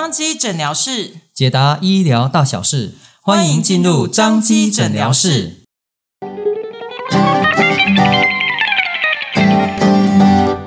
彰基诊疗室解答医疗大小事，欢迎进入张基诊疗室。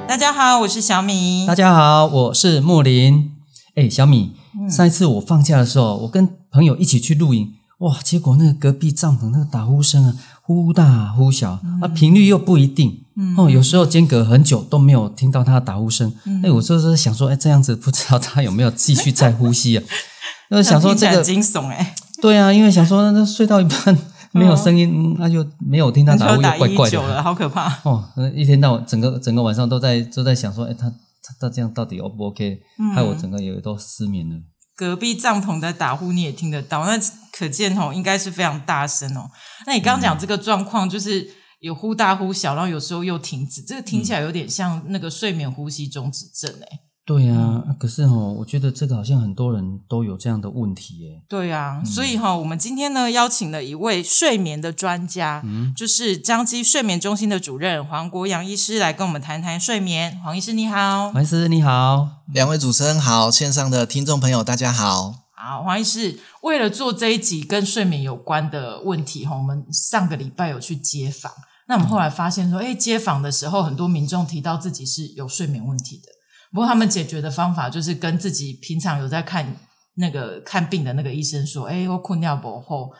大家好，我是小米。大家好，我是木林。哎，小米，嗯、上一次我放假的时候，我跟朋友一起去露营，哇，结果那个隔壁帐篷那个打呼声啊，忽大忽小，嗯、啊，频率又不一定。哦，有时候间隔很久都没有听到他的打呼声，哎、嗯，我就是想说，哎，这样子不知道他有没有继续在呼吸啊？那想说这个惊悚哎，对啊，因为想说那睡到一半没有声音，那、哦、就没有听他打呼，又怪怪的，久了好可怕哦！一天到晚整个整个晚上都在都在想说，哎，他他他这样到底 O 不 OK？、嗯、害我整个也都失眠了。隔壁帐篷的打呼你也听得到，那可见哦，应该是非常大声哦。那你刚刚讲这个状况就是。有忽大忽小，然后有时候又停止，这个听起来有点像那个睡眠呼吸中止症诶。对呀、啊，嗯、可是哦，我觉得这个好像很多人都有这样的问题耶。对呀、啊，嗯、所以哈，我们今天呢邀请了一位睡眠的专家，嗯，就是江基睡眠中心的主任黄国阳医师来跟我们谈谈睡眠。黄医师你好，黄医师你好，两位主持人好，线上的听众朋友大家好。好，黄医师，为了做这一集跟睡眠有关的问题哈，我们上个礼拜有去街访。那我们后来发现说，哎，接访的时候，很多民众提到自己是有睡眠问题的。不过他们解决的方法就是跟自己平常有在看那个看病的那个医生说，哎，我困尿不后，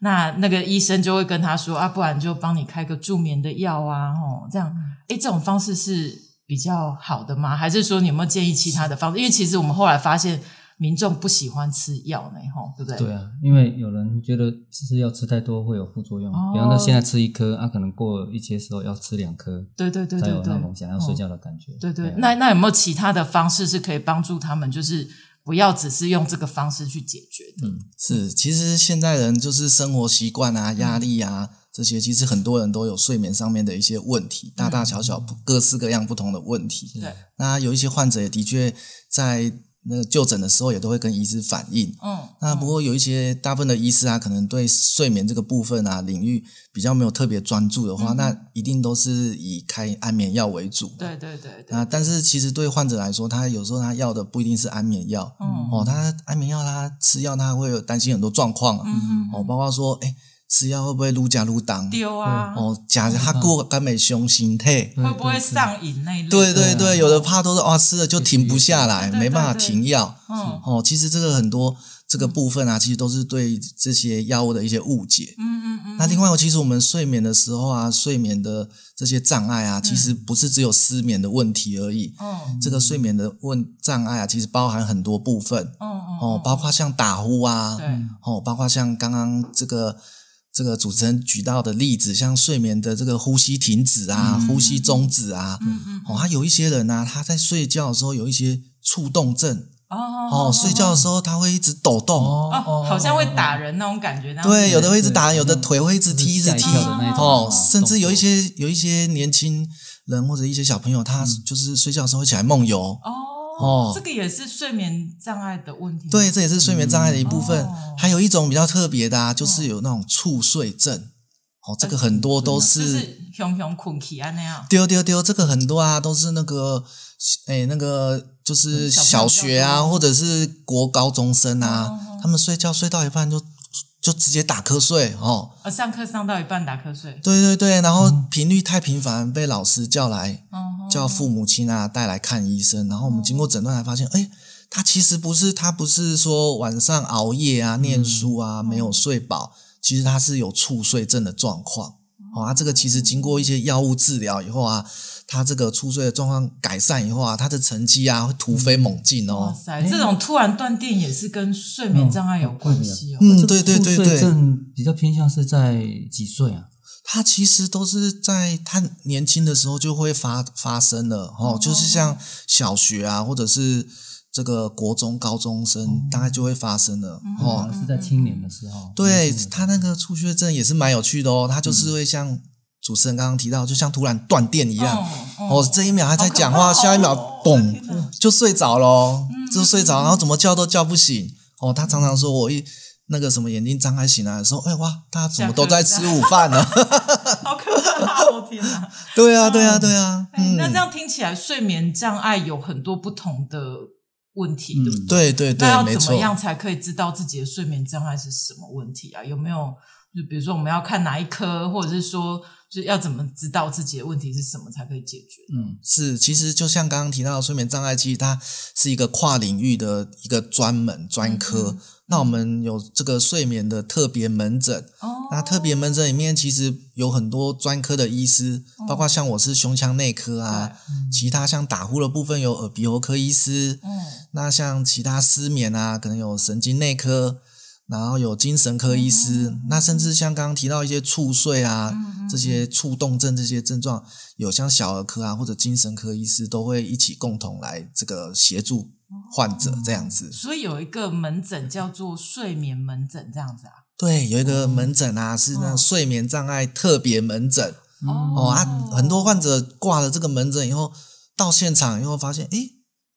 那那个医生就会跟他说啊，不然就帮你开个助眠的药啊，哦，这样，哎，这种方式是比较好的吗？还是说你有没有建议其他的方式？因为其实我们后来发现。民众不喜欢吃药呢，吼，对不对？对啊，因为有人觉得吃药吃太多会有副作用，哦、比方说现在吃一颗，啊，可能过一些时候要吃两颗，对对对对对，才有那种想要睡觉的感觉。对对，对啊、那那有没有其他的方式是可以帮助他们，就是不要只是用这个方式去解决的？嗯，是，其实现代人就是生活习惯啊、压力啊、嗯、这些，其实很多人都有睡眠上面的一些问题，大大小小、各式各样不同的问题。对、嗯，那有一些患者也的确在。那个就诊的时候也都会跟医师反映，嗯，那不过有一些大部分的医师啊，可能对睡眠这个部分啊领域比较没有特别专注的话，嗯、那一定都是以开安眠药为主。对对对，对。啊，但是其实对患者来说，他有时候他要的不一定是安眠药，嗯，哦，他安眠药他吃药他会有担心很多状况，嗯，哦，包括说，哎。吃药会不会撸假撸当？丢啊！哦，假如他过肝美胸心态，会不会上瘾那类？对对对，有的怕都是哇，吃了就停不下来，没办法停药。哦，其实这个很多这个部分啊，其实都是对这些药物的一些误解。嗯嗯嗯。那另外，其实我们睡眠的时候啊，睡眠的这些障碍啊，其实不是只有失眠的问题而已。嗯。这个睡眠的问障碍啊，其实包含很多部分。嗯嗯。哦，包括像打呼啊。对。哦，包括像刚刚这个。这个主持人举到的例子，像睡眠的这个呼吸停止啊，嗯、呼吸终止啊，嗯嗯，哦，他有一些人呢、啊，他在睡觉的时候有一些触动症，哦，哦，睡觉的时候他会一直抖动，哦，好像会打人那种感觉，对，有的会一直打人，有的腿会一直踢，一直踢，哦，甚至有一些有一些年轻人或者一些小朋友，他就是睡觉的时候会起来梦游，哦。哦，这个也是睡眠障碍的问题。对，这也是睡眠障碍的一部分。还有一种比较特别的啊，就是有那种猝睡症。哦，这个很多都是。就是熊熊困起啊那样。丢丢丢，这个很多啊，都是那个，哎，那个就是小学啊，或者是国高中生啊，嗯、他们睡觉睡到一半就。就直接打瞌睡哦，啊，上课上到一半打瞌睡，对对对，然后频率太频繁，被老师叫来，嗯、叫父母亲啊带来看医生，然后我们经过诊断才发现，哎，他其实不是，他不是说晚上熬夜啊、念书啊、嗯、没有睡饱，其实他是有猝睡症的状况，哦，啊，这个其实经过一些药物治疗以后啊。他这个出睡的状况改善以后啊，他的成绩啊会突飞猛进哦。哇塞，这种突然断电也是跟睡眠障碍有关系哦。嗯，对对对对。症比较偏向是在几岁啊？他其实都是在他年轻的时候就会发发生了哦，就是像小学啊，或者是这个国中高中生，大概就会发生了哦。是在青年的时候。对，他那个出睡症也是蛮有趣的哦，他就是会像。主持人刚刚提到，就像突然断电一样，哦，这一秒还在讲话，下一秒嘣就睡着了，就睡着，然后怎么叫都叫不醒。哦，他常常说我一那个什么眼睛张开醒来的时候，哎哇，大家怎么都在吃午饭呢？好可怕！我天哪！对啊，对啊，对啊。那这样听起来，睡眠障碍有很多不同的问题，嗯、对不对？对对对，那要。怎么样才可以知道自己的睡眠障碍是什么问题啊？有没有就比如说我们要看哪一科，或者是说就要怎么知道自己的问题是什么才可以解决？嗯，是，其实就像刚刚提到的睡眠障碍，其实它是一个跨领域的一个专门专科。嗯那我们有这个睡眠的特别门诊，哦、那特别门诊里面其实有很多专科的医师，哦、包括像我是胸腔内科啊，嗯、其他像打呼的部分有耳鼻喉科医师，嗯、那像其他失眠啊，可能有神经内科，然后有精神科医师，嗯、那甚至像刚刚提到一些猝睡啊，嗯、这些触动症这些症状，有像小儿科啊或者精神科医师都会一起共同来这个协助。患者这样子，所以有一个门诊叫做睡眠门诊，这样子啊？对，有一个门诊啊，是那睡眠障碍特别门诊。哦，哦啊，很多患者挂了这个门诊以后，到现场以后发现，诶，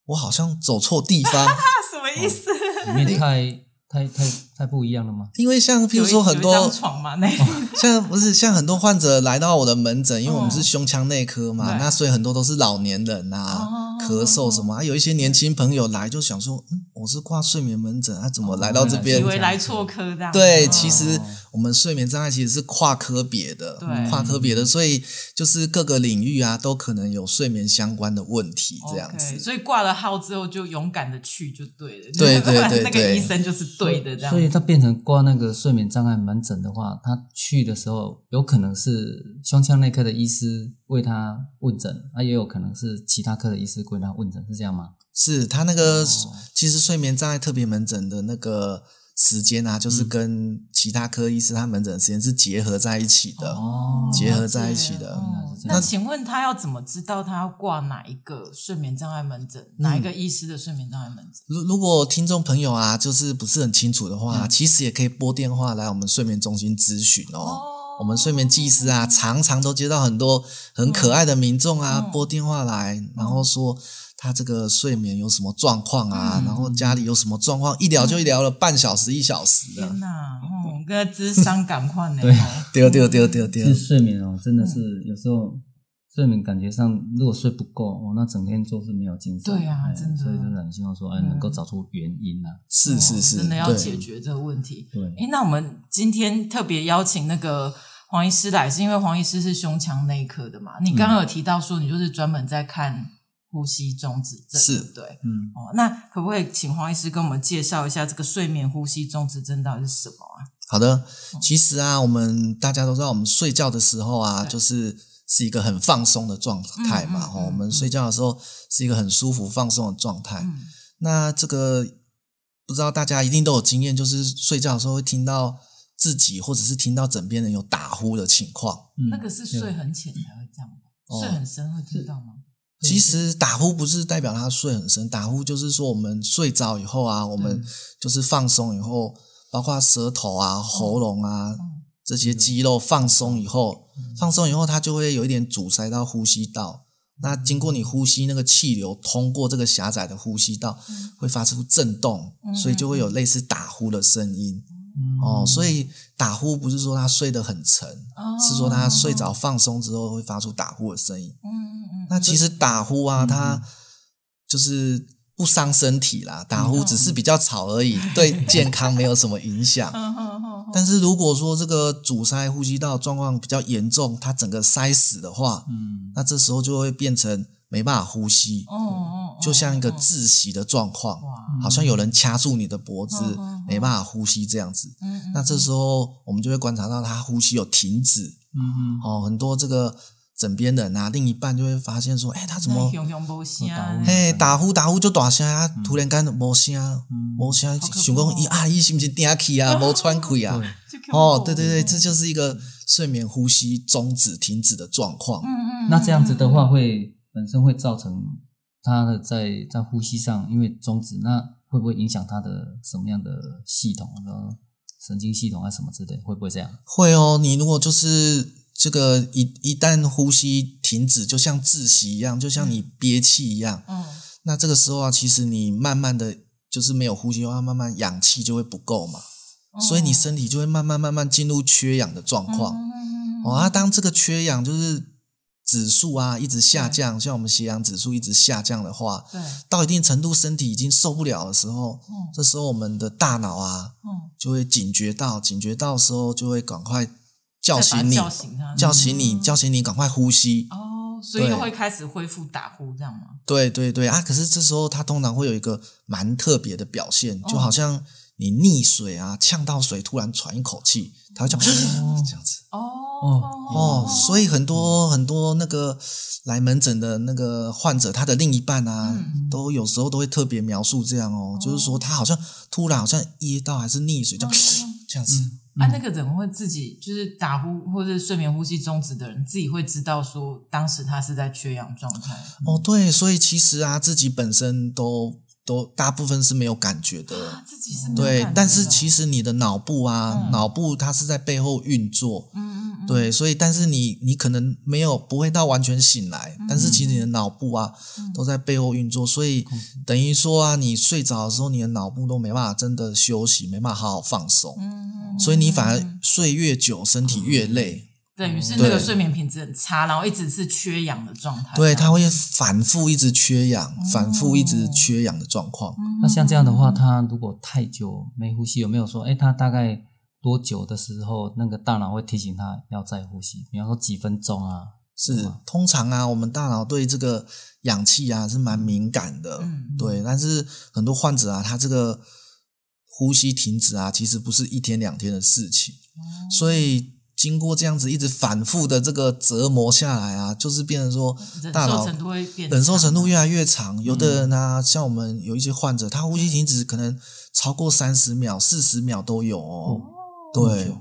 我好像走错地方。什么意思？里面太太太太不一样了吗？因为像譬如说很多张床嘛，那像不是像很多患者来到我的门诊，因为我们是胸腔内科嘛，那所以很多都是老年人啊。咳嗽什么？还有一些年轻朋友来就想说，嗯，我是挂睡眠门诊，他怎么来到这边？以为来错科这样。对，其实我们睡眠障碍其实是跨科别的，跨科别的，所以就是各个领域啊都可能有睡眠相关的问题这样子。所以挂了号之后就勇敢的去就对了。对对对，那个医生就是对的这样。他变成挂那个睡眠障碍门诊的话，他去的时候有可能是胸腔内科的医师为他问诊，啊，也有可能是其他科的医师为他问诊，是这样吗？是他那个其实睡眠障碍特别门诊的那个时间啊，就是跟其他科医师他门诊的时间是结合在一起的，哦，结合在一起的。那请问他要怎么知道他要挂哪一个睡眠障碍门诊，哪一个医师的睡眠障碍门诊？如如果听众朋友啊，就是不是很清楚的话，其实也可以拨电话来我们睡眠中心咨询哦。我们睡眠技师啊，常常都接到很多很可爱的民众啊，拨电话来，然后说他这个睡眠有什么状况啊，然后家里有什么状况，一聊就一聊了半小时一小时的。天哪，嗯，跟咨商赶快呢。对，对，对，对，对，对。是睡眠哦，真的是有时候睡眠感觉上，如果睡不够，哦，那整天就是没有精神。对啊，真的。所以真的很希望说，哎，能够找出原因啊。是是是，真的要解决这个问题。对。哎，那我们今天特别邀请那个。黄医师来是因为黄医师是胸腔内科的嘛？你刚刚有提到说你就是专门在看呼吸中止症，是对，嗯，哦，那可不可以请黄医师跟我们介绍一下这个睡眠呼吸中止症到底是什么啊？好的，其实啊，我们大家都知道，我们睡觉的时候啊，就是是一个很放松的状态嘛，哈、嗯嗯嗯，我们睡觉的时候是一个很舒服放松的状态。嗯、那这个不知道大家一定都有经验，就是睡觉的时候会听到。自己或者是听到枕边人有打呼的情况，嗯、那个是睡很浅才会这样睡很深会听到吗？其实打呼不是代表他睡很深，打呼就是说我们睡着以后啊，我们就是放松以后，包括舌头啊、喉咙啊、嗯、这些肌肉放松以后，嗯、放松以后它就会有一点阻塞到呼吸道。嗯、那经过你呼吸，那个气流通过这个狭窄的呼吸道，嗯、会发出震动，嗯、所以就会有类似打呼的声音。哦，所以打呼不是说他睡得很沉，哦、是说他睡着放松之后会发出打呼的声音。嗯。那其实打呼啊，它就是不伤身体啦，打呼只是比较吵而已，对健康没有什么影响。但是如果说这个阻塞呼吸道状况比较严重，它整个塞死的话，嗯，那这时候就会变成。没办法呼吸，哦哦，就像一个窒息的状况，好像有人掐住你的脖子，没办法呼吸这样子。那这时候我们就会观察到他呼吸有停止，嗯。哦，很多这个枕边的拿，另一半就会发现说，哎，他怎么，哎，打呼打呼就大声啊，突然间没声，没声，想讲咦啊，伊是不是电气啊，没喘气啊？哦，对对对，这就是一个睡眠呼吸中止停止的状况。嗯嗯，那这样子的话会。本身会造成他的在在呼吸上，因为中止，那会不会影响他的什么样的系统？啊，神经系统啊什么之类，会不会这样？会哦，你如果就是这个一一旦呼吸停止，就像窒息一样，就像你憋气一样。嗯。那这个时候啊，其实你慢慢的就是没有呼吸的话，慢慢氧气就会不够嘛，嗯、所以你身体就会慢慢慢慢进入缺氧的状况。嗯嗯嗯。哦，啊，当这个缺氧就是。指数啊一直下降，像我们血氧指数一直下降的话，对，到一定程度身体已经受不了的时候，嗯，这时候我们的大脑啊，嗯，就会警觉到，警觉到时候就会赶快叫醒你，叫醒他，叫醒你，叫醒你，赶快呼吸。哦，所以又会开始恢复打呼这样吗？对对对啊！可是这时候他通常会有一个蛮特别的表现，就好像你溺水啊，呛到水，突然喘一口气，他会讲 这样子。哦。哦，所以很多很多那个来门诊的那个患者，他的另一半啊，都有时候都会特别描述这样哦，就是说他好像突然好像噎到还是溺水，这样 这样子。啊，那个人会自己就是打呼或者睡眠呼吸中止的人，自己会知道说当时他是在缺氧状态。哦，对，所以其实啊，自己本身都。都大部分是没有感觉的，啊、自己是没感觉的，但是其实你的脑部啊，嗯、脑部它是在背后运作，嗯嗯嗯，对，所以但是你你可能没有不会到完全醒来，嗯、但是其实你的脑部啊、嗯、都在背后运作，所以等于说啊，你睡着的时候，你的脑部都没办法真的休息，没办法好好放松，嗯，所以你反而睡越久，身体越累。等于是那个睡眠品质很差，然后一直是缺氧的状态。对，他会反复一直缺氧，嗯、反复一直缺氧的状况。那像这样的话，他如果太久没呼吸，有没有说，哎，他大概多久的时候，那个大脑会提醒他要再呼吸？比方说几分钟啊？是，通常啊，我们大脑对这个氧气啊是蛮敏感的，嗯、对。但是很多患者啊，他这个呼吸停止啊，其实不是一天两天的事情，嗯、所以。经过这样子一直反复的这个折磨下来啊，就是变成说大脑忍受程度越来越长。有的人啊，像我们有一些患者，他呼吸停止可能超过三十秒、四十秒都有哦。对，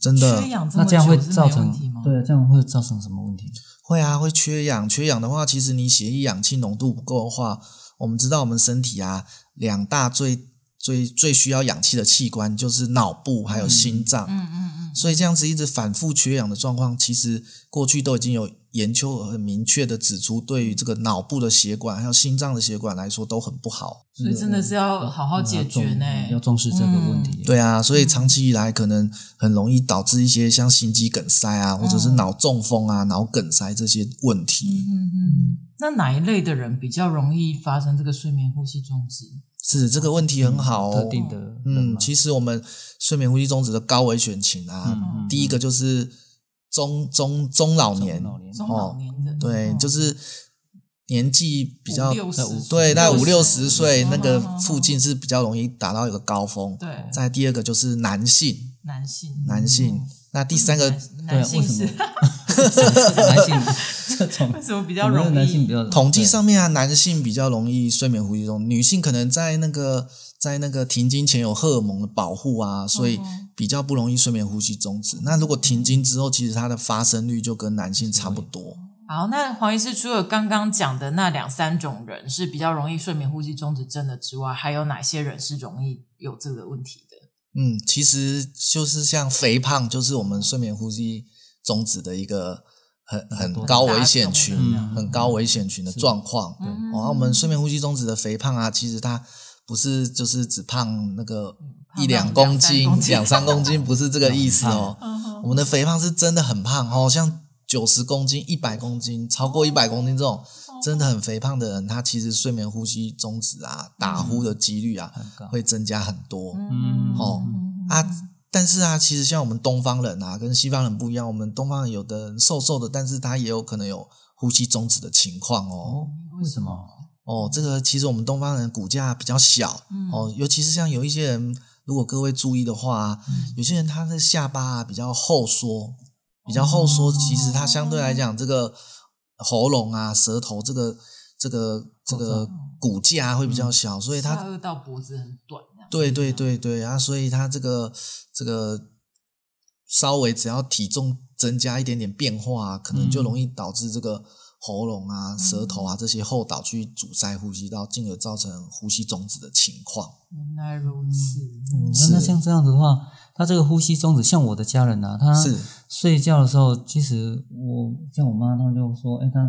真的。那这样会造成对啊，这样会造成什么问题？会啊，会缺氧。缺氧的话，其实你血液氧气浓度不够的话，我们知道我们身体啊，两大最最最需要氧气的器官就是脑部还有心脏。嗯嗯。所以这样子一直反复缺氧的状况，其实过去都已经有研究很明确的指出，对于这个脑部的血管还有心脏的血管来说都很不好。所以真的是要好好解决呢，要重视这个问题。对啊，所以长期以来可能很容易导致一些像心肌梗塞啊，或者是脑中风啊、脑梗塞这些问题。嗯嗯，那哪一类的人比较容易发生这个睡眠呼吸中止？是这个问题很好哦。特定的，嗯，其实我们睡眠呼吸中止的高危险情啊，第一个就是中中中老年，中老年的，对，就是年纪比较对，大概五六十岁那个附近是比较容易达到一个高峰。对，再第二个就是男性，男性，男性。那第三个，男性？是男性这种为什么比较容易？男性比较统计上面啊，男性比较容易睡眠呼吸中，女性可能在那个在那个停经前有荷尔蒙的保护啊，所以比较不容易睡眠呼吸中止。那如果停经之后，其实它的发生率就跟男性差不多。好，那黄医师除了刚刚讲的那两三种人是比较容易睡眠呼吸中止症的之外，还有哪些人是容易有这个问题的？嗯，其实就是像肥胖，就是我们睡眠呼吸中止的一个很很高危险群，很高危险群的状况。哦，我们睡眠呼吸中止的肥胖啊，其实它不是就是只胖那个一两公斤、两三公斤，不是这个意思哦。我们的肥胖是真的很胖哦，像九十公斤、一百公斤、超过一百公斤这种。真的很肥胖的人，他其实睡眠呼吸中止啊，打呼的几率啊，会增加很多。嗯，哦啊，但是啊，其实像我们东方人啊，跟西方人不一样，我们东方人有的人瘦瘦的，但是他也有可能有呼吸中止的情况哦。为什么？哦，这个其实我们东方人骨架比较小，哦，尤其是像有一些人，如果各位注意的话，有些人他的下巴啊比较后缩，比较后缩，其实他相对来讲这个。喉咙啊，舌头这个这个这个骨架会比较小，嗯、所以他到脖子很短。对对对对啊，所以他这个这个稍微只要体重增加一点点变化，可能就容易导致这个喉咙啊、嗯、舌头啊这些后导去阻塞呼吸道，进而造成呼吸中止的情况。原来如此。嗯，那像这样子的话。他这个呼吸中止，像我的家人啊，他睡觉的时候，其实我像我妈，他们就说，哎，他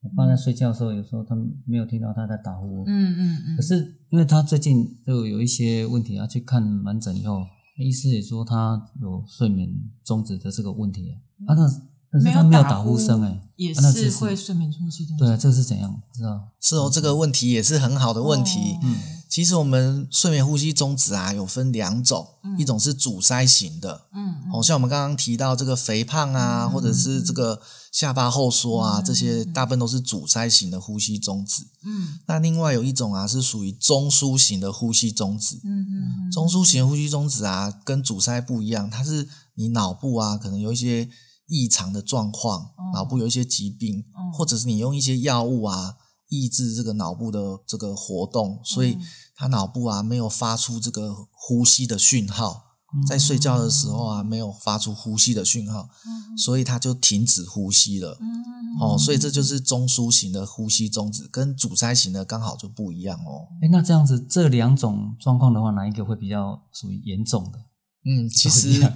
我爸在睡觉的时候，有时候他没有听到他在打呼。嗯嗯嗯。可是因为他最近就有一些问题啊，去看门诊以后，医师也说他有睡眠终止的这个问题啊。啊，那但是他没有打呼声哎，也是会睡眠中心。对啊，这个是怎样？知道？是哦，这个问题也是很好的问题。嗯，其实我们睡眠呼吸中止啊，有分两种，一种是阻塞型的，嗯，哦，像我们刚刚提到这个肥胖啊，或者是这个下巴后缩啊，这些大部分都是阻塞型的呼吸中止。嗯，那另外有一种啊，是属于中枢型的呼吸中止。嗯嗯，中枢型的呼吸中止啊，跟阻塞不一样，它是你脑部啊，可能有一些。异常的状况，脑部有一些疾病，嗯、或者是你用一些药物啊，抑制这个脑部的这个活动，所以它脑部啊没有发出这个呼吸的讯号，在睡觉的时候啊没有发出呼吸的讯号，所以他就停止呼吸了。哦，所以这就是中枢型的呼吸中止，跟阻塞型的刚好就不一样哦。诶，那这样子这两种状况的话，哪一个会比较属于严重的？嗯，其实。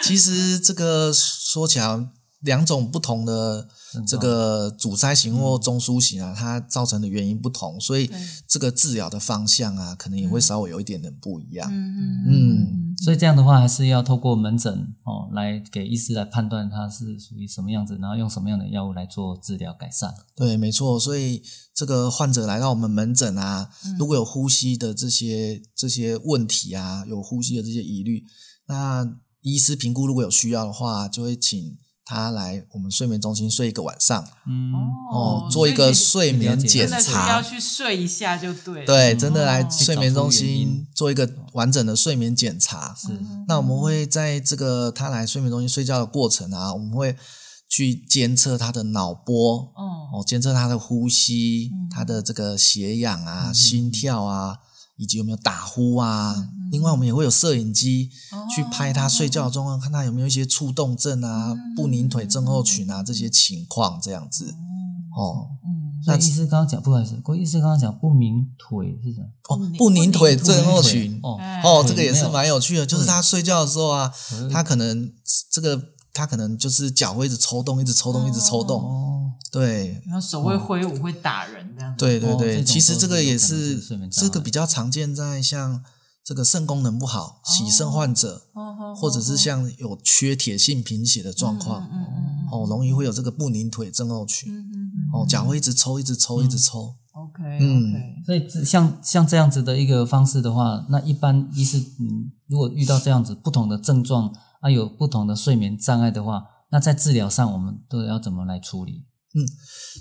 其实这个说起来，两种不同的这个阻塞型或中枢型啊，它造成的原因不同，所以这个治疗的方向啊，可能也会稍微有一点点不一样。嗯嗯，所以这样的话，还是要透过门诊哦，来给医师来判断它是属于什么样子，然后用什么样的药物来做治疗改善。对，没错。所以这个患者来到我们门诊啊，如果有呼吸的这些这些问题啊，有呼吸的这些疑虑，那医师评估，如果有需要的话，就会请他来我们睡眠中心睡一个晚上，嗯，哦，做一个睡眠检查，要去睡一下就对。对，真的来睡眠中心做一个完整的睡眠检查。是，那我们会在这个他来睡眠中心睡觉的过程啊，我们会去监测他的脑波，哦，监测他的呼吸，他的这个血氧啊，心跳啊。以及有没有打呼啊？嗯、另外，我们也会有摄影机去拍他睡觉的状况，哦、看他有没有一些触动症啊、嗯、不宁腿症候群啊这些情况，这样子。哦，嗯，那医师刚刚讲，不好意思，郭医师刚刚讲不宁腿是什么？哦，不宁腿症候群。哦，哦，这个也是蛮有趣的，就是他睡觉的时候啊，他可能这个他可能就是脚会一直抽动，一直抽动，一直抽动。哦对，然后手会挥舞，会打人。对对对，其实这个也是这个比较常见在像这个肾功能不好、洗肾患者，或者是像有缺铁性贫血的状况，哦，容易会有这个不宁腿症候群，哦，脚会一直抽，一直抽，一直抽。OK，嗯，所以像像这样子的一个方式的话，那一般医师，嗯，如果遇到这样子不同的症状啊，有不同的睡眠障碍的话，那在治疗上我们都要怎么来处理？嗯，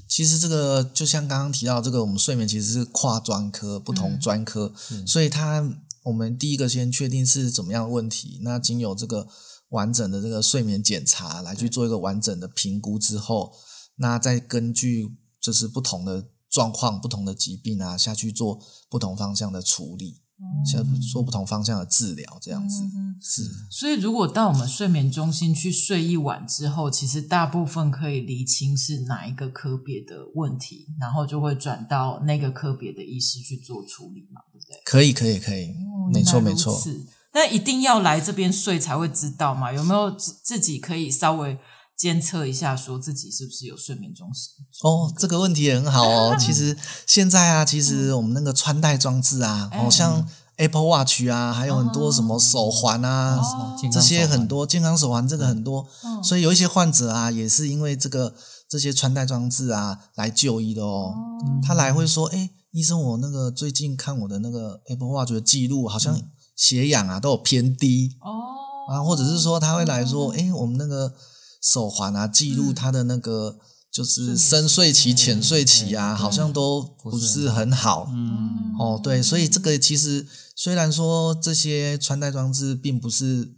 其实这个就像刚刚提到，这个我们睡眠其实是跨专科、不同专科，嗯、所以它我们第一个先确定是怎么样的问题，那经由这个完整的这个睡眠检查来去做一个完整的评估之后，那再根据就是不同的状况、不同的疾病啊下去做不同方向的处理。先做不同方向的治疗，这样子、嗯、是。所以，如果到我们睡眠中心去睡一晚之后，其实大部分可以厘清是哪一个科别的问题，然后就会转到那个科别的医师去做处理嘛，对不对？可以，可以，可以，哦、没错，没错。是，但一定要来这边睡才会知道嘛？有没有自自己可以稍微？监测一下，说自己是不是有睡眠中心？哦，这个问题也很好哦。其实 现在啊，其实我们那个穿戴装置啊，好、嗯、像 Apple Watch 啊，还有很多什么手环啊，哦、这些很多健康手环，这个很多。嗯、所以有一些患者啊，也是因为这个这些穿戴装置啊来就医的哦。嗯、他来会说：“哎，医生，我那个最近看我的那个 Apple Watch 的记录，好像血氧啊都有偏低哦。啊，或者是说他会来说：哎，我们那个。”手环啊，记录他的那个就是深睡期、浅睡期啊，好像都不是很好。嗯，哦，对，所以这个其实虽然说这些穿戴装置并不是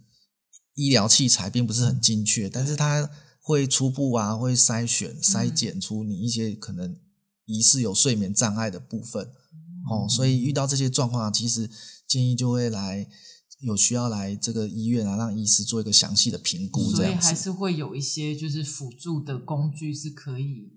医疗器材，并不是很精确，但是它会初步啊，会筛选、筛检出你一些可能疑似有睡眠障碍的部分。哦，所以遇到这些状况啊，其实建议就会来。有需要来这个医院啊，让医师做一个详细的评估，这样子。所以还是会有一些就是辅助的工具是可以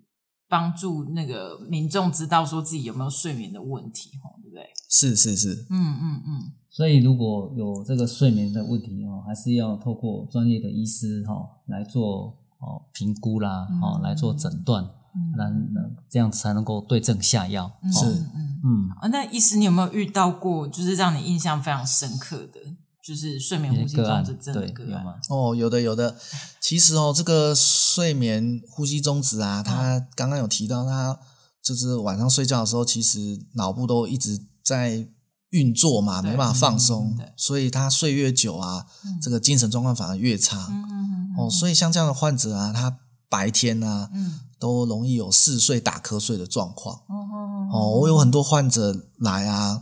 帮助那个民众知道说自己有没有睡眠的问题，对不对？是是是，嗯嗯嗯。所以如果有这个睡眠的问题哦，还是要透过专业的医师哈来做哦评估啦，哦来做诊断。那那这样才能够对症下药。是，嗯嗯。啊，那医师，你有没有遇到过，就是让你印象非常深刻的，就是睡眠呼吸中止症的个案？对，有吗？哦，有的，有的。其实哦，这个睡眠呼吸中止啊，他刚刚有提到，他就是晚上睡觉的时候，其实脑部都一直在运作嘛，没办法放松，所以他睡越久啊，这个精神状况反而越差。哦，所以像这样的患者啊，他白天啊，都容易有嗜睡、打瞌睡的状况。哦，我有很多患者来啊，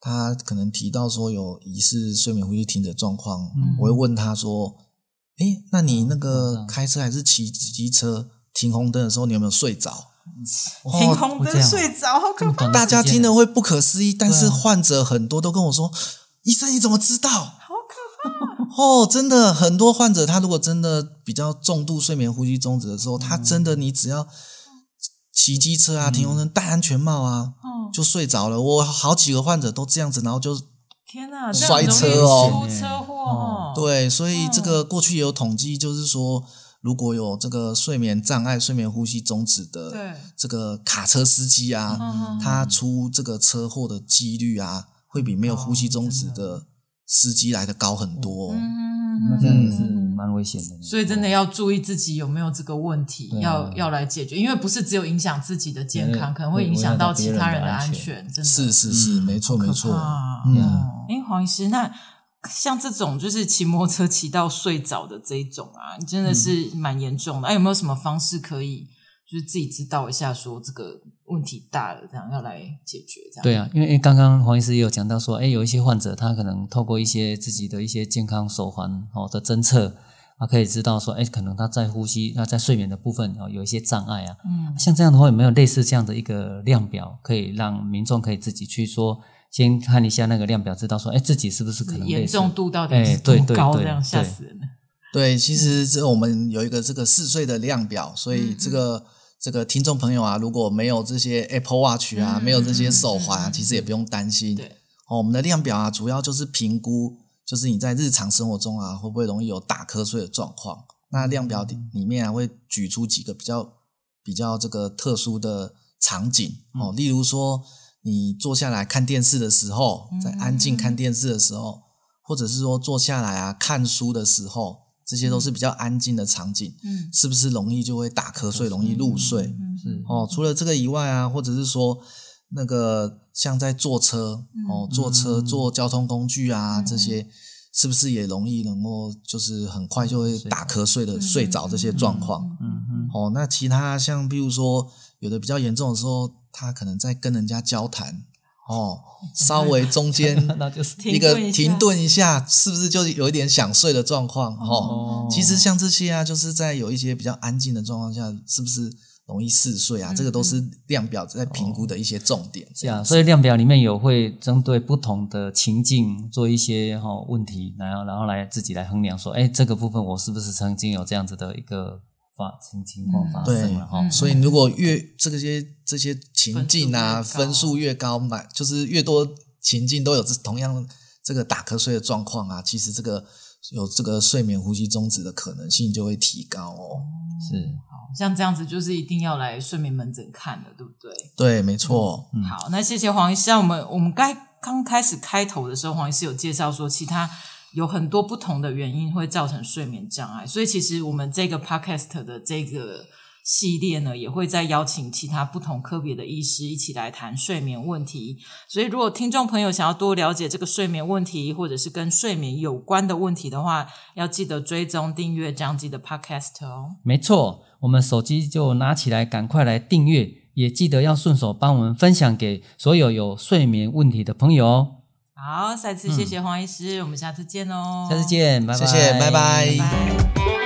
他可能提到说有疑似睡眠呼吸停止状况，我会问他说。哎，那你那个开车还是骑机车停红灯的时候，你有没有睡着？停红灯睡着，好可怕！大家听了会不可思议，但是患者很多都跟我说：“医生，你怎么知道？”好可怕！哦，真的很多患者，他如果真的比较重度睡眠呼吸中止的时候，他真的你只要骑机车啊、停红灯、戴安全帽啊，就睡着了。我好几个患者都这样子，然后就。天呐，摔车哦，出车祸哦。对，所以这个过去也有统计，就是说，如果有这个睡眠障碍、睡眠呼吸终止的这个卡车司机啊，他出这个车祸的几率啊，会比没有呼吸终止的司机来的高很多。那这样子。蛮危险的，所以真的要注意自己有没有这个问题，啊、要要来解决，因为不是只有影响自己的健康，可能会影响到其他人的安全。真的是是是，没错没错。嗯，哎，黄医师，那像这种就是骑摩托车骑到睡着的这一种啊，真的是蛮严重的。哎、嗯，有没有什么方式可以？就是自己知道一下，说这个问题大了，这样要来解决。这样。对啊，因为刚刚黄医师也有讲到说，哎，有一些患者他可能透过一些自己的一些健康手环哦的侦测，他可以知道说，哎，可能他在呼吸、那在睡眠的部分哦有一些障碍啊。嗯。像这样的话，有没有类似这样的一个量表，可以让民众可以自己去说，先看一下那个量表，知道说，哎，自己是不是可能严重度到底是多高？这样吓死人了。对，其实这我们有一个这个嗜睡的量表，所以这个。嗯这个听众朋友啊，如果没有这些 Apple Watch 啊，嗯、没有这些手环啊，嗯、其实也不用担心。对，哦，我们的量表啊，主要就是评估，就是你在日常生活中啊，会不会容易有打瞌睡的状况。那量表里面啊，会举出几个比较比较这个特殊的场景哦，例如说你坐下来看电视的时候，在安静看电视的时候，嗯、或者是说坐下来啊看书的时候。这些都是比较安静的场景，嗯，是不是容易就会打瞌睡，容易入睡？嗯，是哦。除了这个以外啊，或者是说那个像在坐车哦，坐车坐交通工具啊，这些是不是也容易能够就是很快就会打瞌睡的睡着这些状况？嗯嗯。哦，那其他像比如说有的比较严重的时候，他可能在跟人家交谈。哦，稍微中间 一个停顿一下，是不是就有一点想睡的状况？哦，其实像这些啊，就是在有一些比较安静的状况下，是不是容易嗜睡啊？这个都是量表在评估的一些重点。是啊，所以量表里面有会针对不同的情境做一些哈问题，然后然后来自己来衡量说，哎，这个部分我是不是曾经有这样子的一个。发情情况发生了哈，对，所以如果越这个些这些情境啊，分数越高，满就是越多情境都有这同样这个打瞌睡的状况啊，其实这个有这个睡眠呼吸终止的可能性就会提高哦。是，好像这样子就是一定要来睡眠门诊看的，对不对？对，没错。嗯，好，那谢谢黄医师。我们我们该刚开始开头的时候，黄医师有介绍说其他。有很多不同的原因会造成睡眠障碍，所以其实我们这个 podcast 的这个系列呢，也会再邀请其他不同科别的医师一起来谈睡眠问题。所以，如果听众朋友想要多了解这个睡眠问题，或者是跟睡眠有关的问题的话，要记得追踪订阅这样子的 podcast 哦。没错，我们手机就拿起来，赶快来订阅，也记得要顺手帮我们分享给所有有睡眠问题的朋友哦。好，再次谢谢黄医师，嗯、我们下次见哦。下次见，拜拜。谢谢，拜拜。拜拜。